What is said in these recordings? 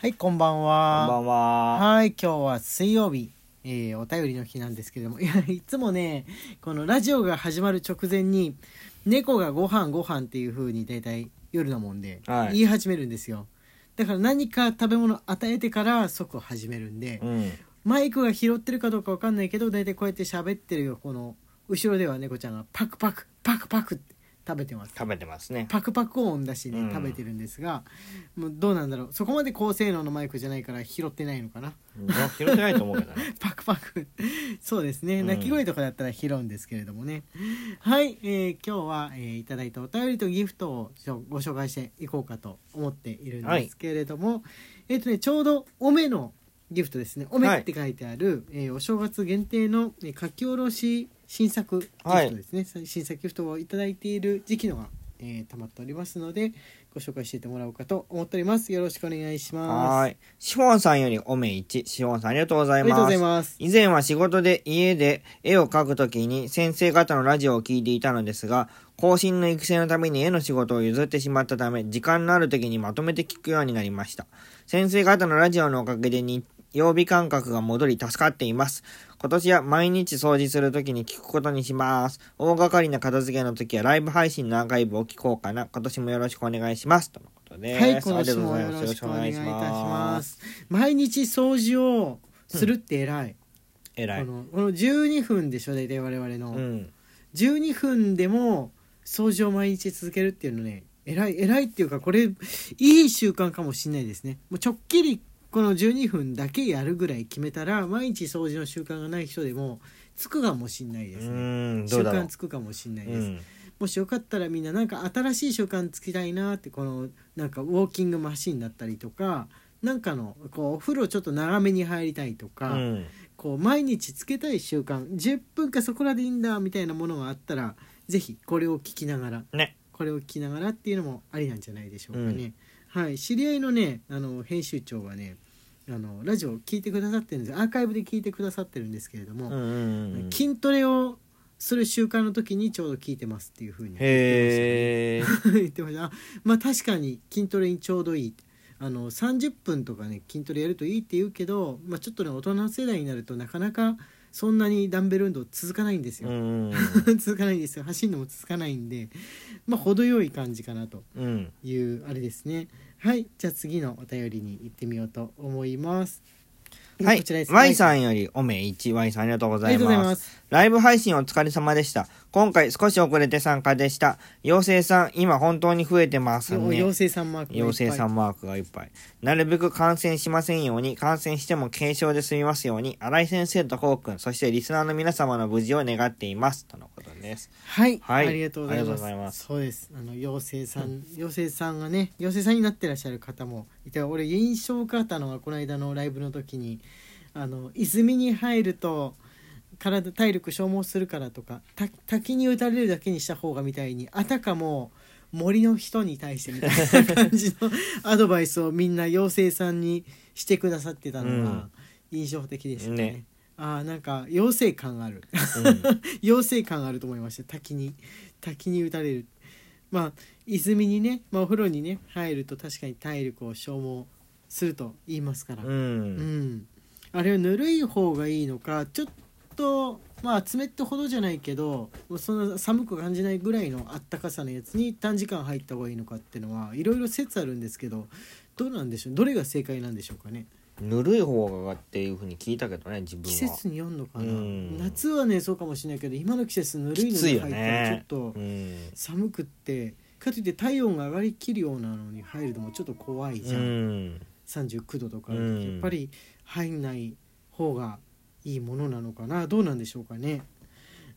はい、こんばんこんばは。んは。はい、今日は水曜日、えーお便りの日なんですけれども、いや、いつもね、このラジオが始まる直前に、猫がご飯ご飯っていう風に大体夜なもんで、はい言い始めるんですよ。だから何か食べ物与えてから即始めるんで、うん。マイクが拾ってるかどうかわかんないけど、大体こうやって喋ってるよ、この、後ろでは猫ちゃんがパクパク、パクパクって食べてます。食べてますね。パクパク音だしね、うん。食べてるんですがもうどうなんだろう。そこまで高性能のマイクじゃないから拾ってないのかな。うん拾ってないと思うけどね。パクパク。そうですね。うん。鳴き声とかだったら拾うんですけれどもね、はい、えー今日は、えーいただいたお便りとギフトをご紹介していこうかと思っているんですけれども、えっ、とねちょうどおめのギフトですね「おめ」って書いてある、えーお正月限定の、えー書き下ろし新作ギフトですね、新作ギフトをいただいている時期のが、えー、溜まっておりますのでご紹介しててもらおうかと思っておりますよろしくお願いしますはーい。シフォンさんよりおめ1。シフォンさんありがとうござい。ます以前は仕事で家で絵を描くときに先生方のラジオを聞いていたのですが、更新の育成のために絵の仕事を譲ってしまったため、時間のある時にまとめて聞くようになりました。先生方のラジオのおかげで日曜日感覚が戻り助かっています。今年は毎日掃除するときに聞くことにします。大掛かりな片付けのときはライブ配信のアーカイブを聞こうかな。今年もよろしくお願いします。とのことです。はい、今年もよろしくお願いいたします。毎日掃除をするって偉い。偉い。このこの12分でしょ大体我々の、うん。12分でも掃除を毎日続けるっていうのね偉い偉いっていうかこれいい習慣かもしれないですねもうちょっきりこの12分だけやるぐらい決めたら毎日掃除の習慣がない人でもつくかもしれないですね習慣。つくかもしれないです、うん。もしよかったらみんななんか新しい習慣つきたいなってこのなんかウォーキングマシンだったりとかなんかのこうお風呂ちょっと長めに入りたいとか、うん。こう毎日つけたい習慣10分かそこらでいいんだみたいなものがあったらぜひこれを聞きながらね。これを聞きながらっていうのもありなんじゃないでしょうかね、はい知り合いのねあの編集長がねあのラジオ聞いてくださってるんですアーカイブで聞いてくださってるんですけれども、うんうんうん。筋トレをする習慣の時にちょうど聞いてますっていうふうに。言ってました あまあ確かに筋トレにちょうどいいあの30分とかね筋トレやるといいって言うけど、まあ、ちょっとね大人の世代になるとなかなかそんなにダンベル運動続かないんですうよ、ん。続かないんですよ。走るのも続かないんで。まあ程よい感じかなとうん。いうあれですね。はい。じゃあ次のお便りに行ってみようと思いますはいこちらです。Y さんんよりおめ1。Y さんありがとうございざいま。ますすライブ配信お疲れ様でした。今回少し遅れて参加でした。妖精さん、今本当に増えてますね。妖精さんマークがいっぱい妖精さんマークがいっぱい。なるべく感染しませんように、感染しても軽症で済みますように、新井先生とこうくん、そしてリスナーの皆様の無事を願っています。とのことです。はい、はいありがとうございますますそうですあの妖精さん、妖精さんがね妖精さんになってらっしゃる方もいて俺印象があったのはこの間のライブの時にあの泉に入ると体体力消耗するからとかた滝に打たれるだけにした方がみたいにあたかも森の人に対してみたいな感じのアドバイスをみんな妖精さんにしてくださってたのが印象的でしたね。ね。あーなんか妖精感ある。うん。妖精感あると思いました滝に。滝に打たれる。まあ泉にね、まあ、お風呂にね入ると確かに体力を消耗すると言いますから。ううん、ん。あれはぬるい方がいいのかちょっとまあ冷ってほどじゃないけどそんな寒く感じないぐらいのあったかさのやつに短時間入った方がいいのかっていうのはいろいろ説あるんですけどどうなんでしょう？どれが正解なんでしょうかね？ぬるい方がっていうふうに聞いたけどね、自分は。季節によんのかな？うん夏はねそうかもしれないけど今の季節ぬるいのに入ったらちょっね。とうん。寒くってかといって体温が上がりきるようなのに入るのもちょっと怖いじゃん、うん。39度とかある時、うんやっぱり入んない方がいいものなのかな？どうなんでしょうかね、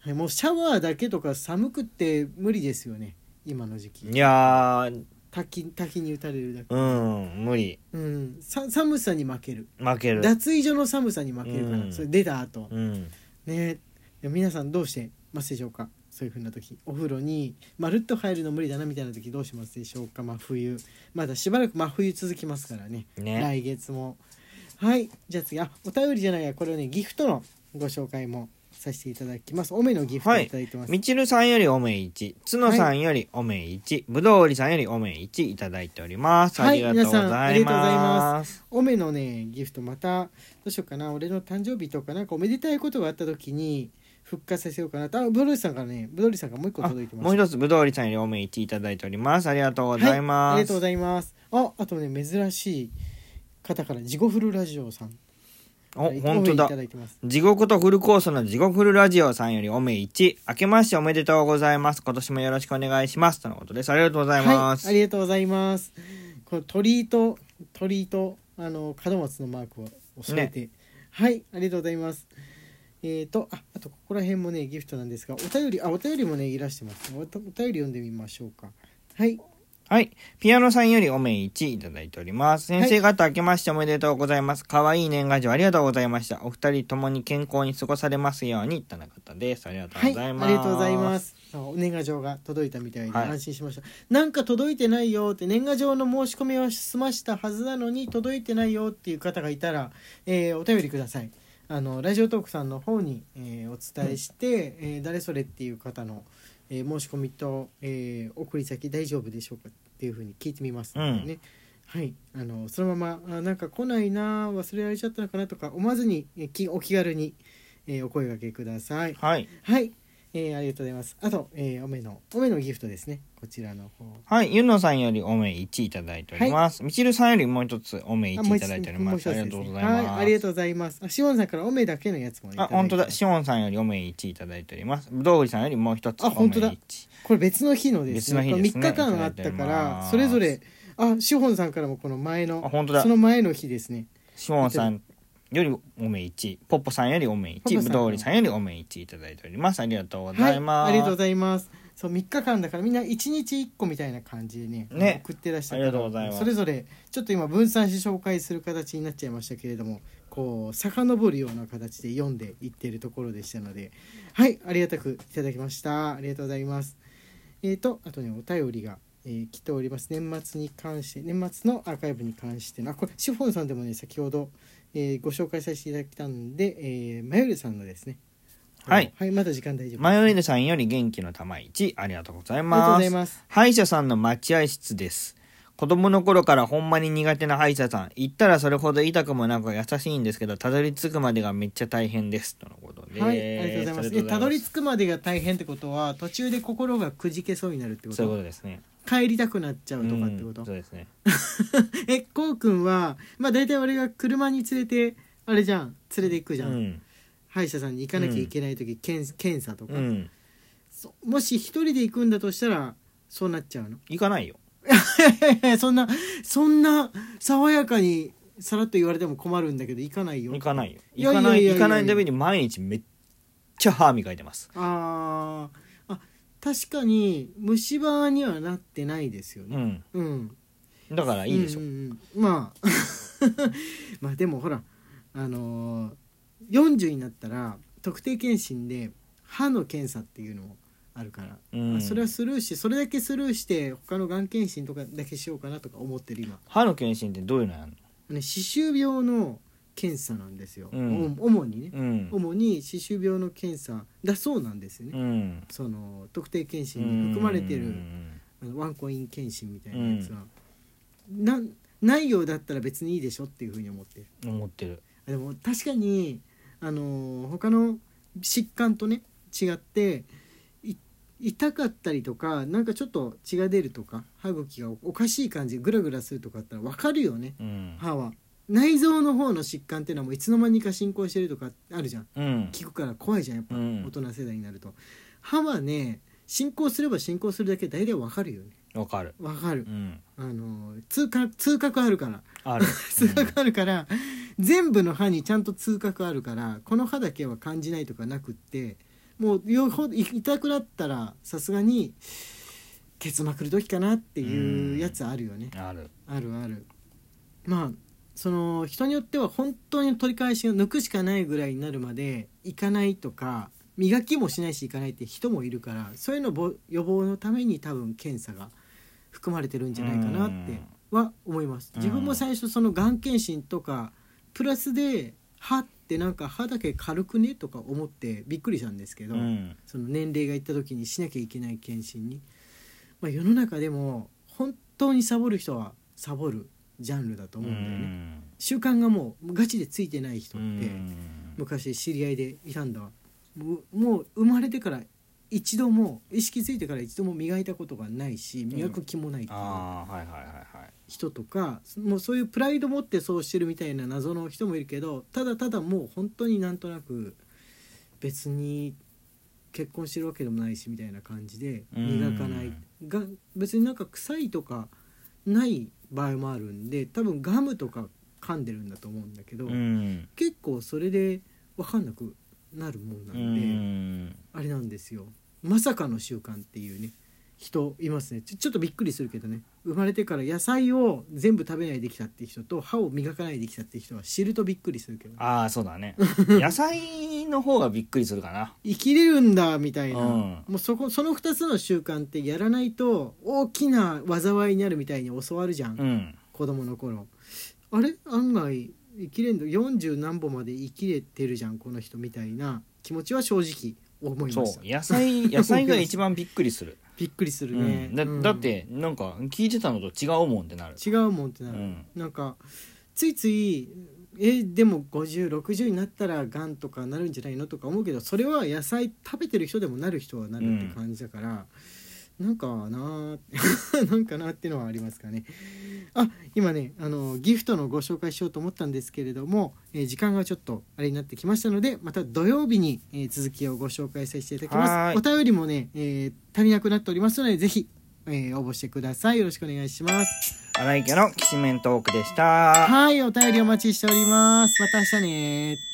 はい、もうシャワーだけとか寒くって無理ですよね。今の時期。いやー、滝滝に打たれるだけ、うん、無理。うん、さ寒さに負ける。負ける。脱衣所の寒さに負けるから、うん。それ出た後。うん。ね。皆さんどうしてますでしょうか？そういう風な時。お風呂にまるっと入るの無理だなみたいな時どうしますでしょうか？真冬。まだしばらく真冬続きますからね。ね。来月もはい。じゃあ次。あお便りじゃないや。これをねギフトのご紹介もさせていただきます。おめのギフトをい。ただいてます、みちるさんよりおめ1、つのさんよりおめ1、ぶどうりさんよりおめ1いただいております。あはい。りがとうござい皆さんありがとうございま。ますおめのねギフトまたどうしようかな。俺の誕生日とかなんかおめでたいことがあった時に復活させようかなと。あブドウリさんからねブドウリさんがもう一個あ届いてます。もう一つぶどうりさんよりおめ1いただいております。ありがとうございます。はい、ありがとうございます。ああとね珍しい方からジゴフルラジオさんお、はい本当だ地獄とフルコースの地獄フルラジオさんよりおめ1、明けましておめでとうございます。今年もよろしくお願いします。とのことです。ありがとうございます。はい、ありがとうございます。この鳥居と鳥居とあの門松のマークを添えて、はい、ありがとうございます。えーとああとここら辺もねギフトなんですがお便りあお便りもねいらしてますおお便り読んでみましょうかはいはい。ピアノさんよりおめ1いただいております。先生方、明けましておめでとうございます。可愛い年賀状ありがとうございました。お二人ともに健康に過ごされますように、とのことです。ありがとうはいございます。ありがとうございます年賀状が届いたみたいではい安心しました、なんか届いてないよって年賀状の申し込みを済ましたはずなのに届いてないよっていう方がいたら、えーお便りくださいあのラジオトークさんの方に、えーお伝えして、えー誰それっていう方の、えー申し込みと、えー送り先大丈夫でしょうかっていうふうに聞いてみますのでね、はい。あのそのままあなんか来ないな忘れられちゃったのかなとか思わずに、えーきお気軽に、えーお声掛けください。はい。はい、えーありがとうございます。あと、えーおめの、おめのギフトですね。こちらの方。はい。ゆのさんよりおめ1いただいております。みちるさんよりもう一つおめ1いただいております。ありがとうございます。はい、ありがとうございます。あ、しおんさんからおめだけのやつもあ、本当だ。しおんさんよりおめ1いただいております。ぶどうりさんよりもう一つあ本当だおめ1これ別の日のですね。別の日ですねこれ3日間あったから、それぞれ、あ、しおんさんからもこの前あ、の、本当だそ。の前の日ですね。しおんさんよりおめ1、ポッポさんよりおめ1、ポッポさんぶどうりさんよりおめ1いただいております。ありがとうごはい、ざいます。ありがとうございます。そう3日間だからみんな1日1個みたいな感じでねね。送ってらっしゃありがとうございます。それぞれちょっと今分散して紹介する形になっちゃいましたけれどもこう遡るような形で読んでいっているところでしたのではいありがたくいただきました。ありがとうございます。えーとあとねお便りが、えー来ております。年末に関して年末のアーカイブに関してのあこれシフォンさんでもね先ほど、えーご紹介させていただいたんで、えー、マヨルさんのですねはい、はい、まだ時間大丈夫マヨネーズさんより元気の玉1、ありがとうございありがとうごます。ざいます歯医者さんの待合室です。子供の頃からほんまに苦手な歯医者さん。行ったらそれほど痛くもなく優しいんですけど、たどり着くまでがめっちゃ大変です。とのことで。はい、ありがとうございます。え、たどり着着くまでが大変ってことは、途中で心がくじけそうになるってこそういうと。ことですね。帰りたくなっちゃうとかってこと？うんそうですね。え、こうくんは、まあ、大体俺が車に連れて、あれじゃん、連れて行くじゃ。うんん。歯医者さんに行かなきゃいけない時、検検査とか、うん。そもし一人で行くんだとしたら、そうなっちゃうの？行かないよ。そんな、そんな爽やかにさらっと言われても困るんだけど、行かないよ行。かないよ。行かない行かないために毎日めっちゃ歯磨いてます。あーあ、確かに虫歯にはなってないですよね。うん。うん。だからいいでしょ。うんうんうんまあ まあでもほらあのー、40になったら特定健診で歯の検査っていうのもあるから、うんそれはスルーしてそれだけスルーして他のがん検診とかだけしようかなとか思ってる今、歯の検診ってどういうのやんの？ね、歯周病の検査なんですよ、うんお主にね、うん。主に歯周病の検査だそうなんですよね、うん。その特定健診に含まれてる、あのワンコイン検診みたいなやつは、なないようだったら別にいいでしょっていうふうに思ってるうん。思ってる。でも確かにあのー他の疾患とね違ってい痛かったりとかなんかちょっと血が出るとか歯茎がおかしい感じグラグラするとかあったら分かるよねうん。歯は内臓の方の疾患っていうのはもういつの間にか進行してるとかあるじゃんうん。聞くから怖いじゃんやっぱうん大人世代になると、歯はね進行すれば進行するだけ大体分かるよねわかる。分かるう、ん。あの通覚通覚あるからある。通覚あるから、全部の歯にちゃんと通覚あるからこの歯だけは感じないとかなくってもうよほどい痛くなったらさすがにケツまくる時かなっていうやつあるよね、ある。あるあるまあその人によっては本当に取り返しを抜くしかないぐらいになるまでいかないとか磨きもしないしいかないって人もいるからそういうのぼ予防のために多分検査が含まれてるんじゃないかなっては思います。うん。自分も最初そのがん検診とかプラスで歯ってなんか歯だけ軽くねとか思ってびっくりしたんですけど、うん。その年齢がいった時にしなきゃいけない検診に、まあ、世の中でも本当にサボる人はサボるジャンルだと思うんだよね、習慣がもうガチでついてない人って、昔知り合いでいたんだ。わもう生まれてから一度も意識ついてから一度も磨いたことがないし磨く気もないっていう人とかもうそういうプライド持ってそうしてるみたいな謎の人もいるけどただただもう本当になんとなく別に結婚してるわけでもないしみたいな感じで磨かない。が別になんか臭いとかない場合もあるんで多分ガムとか噛んでるんだと思うんだけど、うん。結構それで分かんなくなるもんなうんで、ん。あれなんですよ。まさかの習慣っていうね人いますね。ちょちょっとびっくりするけどね。生まれてから野菜を全部食べないできたっていう人と歯を磨かないできたっていう人は知るとびっくりするけど、ああそうだね。野菜の方がびっくりするかな。生きれるんだみたいな、うん。もうそこその2つの習慣ってやらないと大きな災いになるみたいに教わるじゃん、うん。子供の頃。あれ？案外生きれんの？40何歩まで生きれてるじゃんこの人みたいな気持ちは正直思いそうました。野菜 野菜が一番びっくりする、びっくりするうね、ん、だうん。だってなんか聞いてたのと違うもんってなる。違うもんってなる、うん。なんかついついえでも5060になったらがんとかなるんじゃないのとか思うけどそれは野菜食べてる人でもなる人はなるって感じだから、なんかなー なんかなっていうのはありますかねあ今ねあのギフトのご紹介しようと思ったんですけれども、えー時間がちょっとあれになってきましたのでまた土曜日に、えー続きをご紹介させていただきます。お便りもね、えー足りなくなっておりますのでぜひ、えー応募してください。よろしくお願いします。荒井家のきしめんトークでした。はい、お便りお待ちしております。また明日ね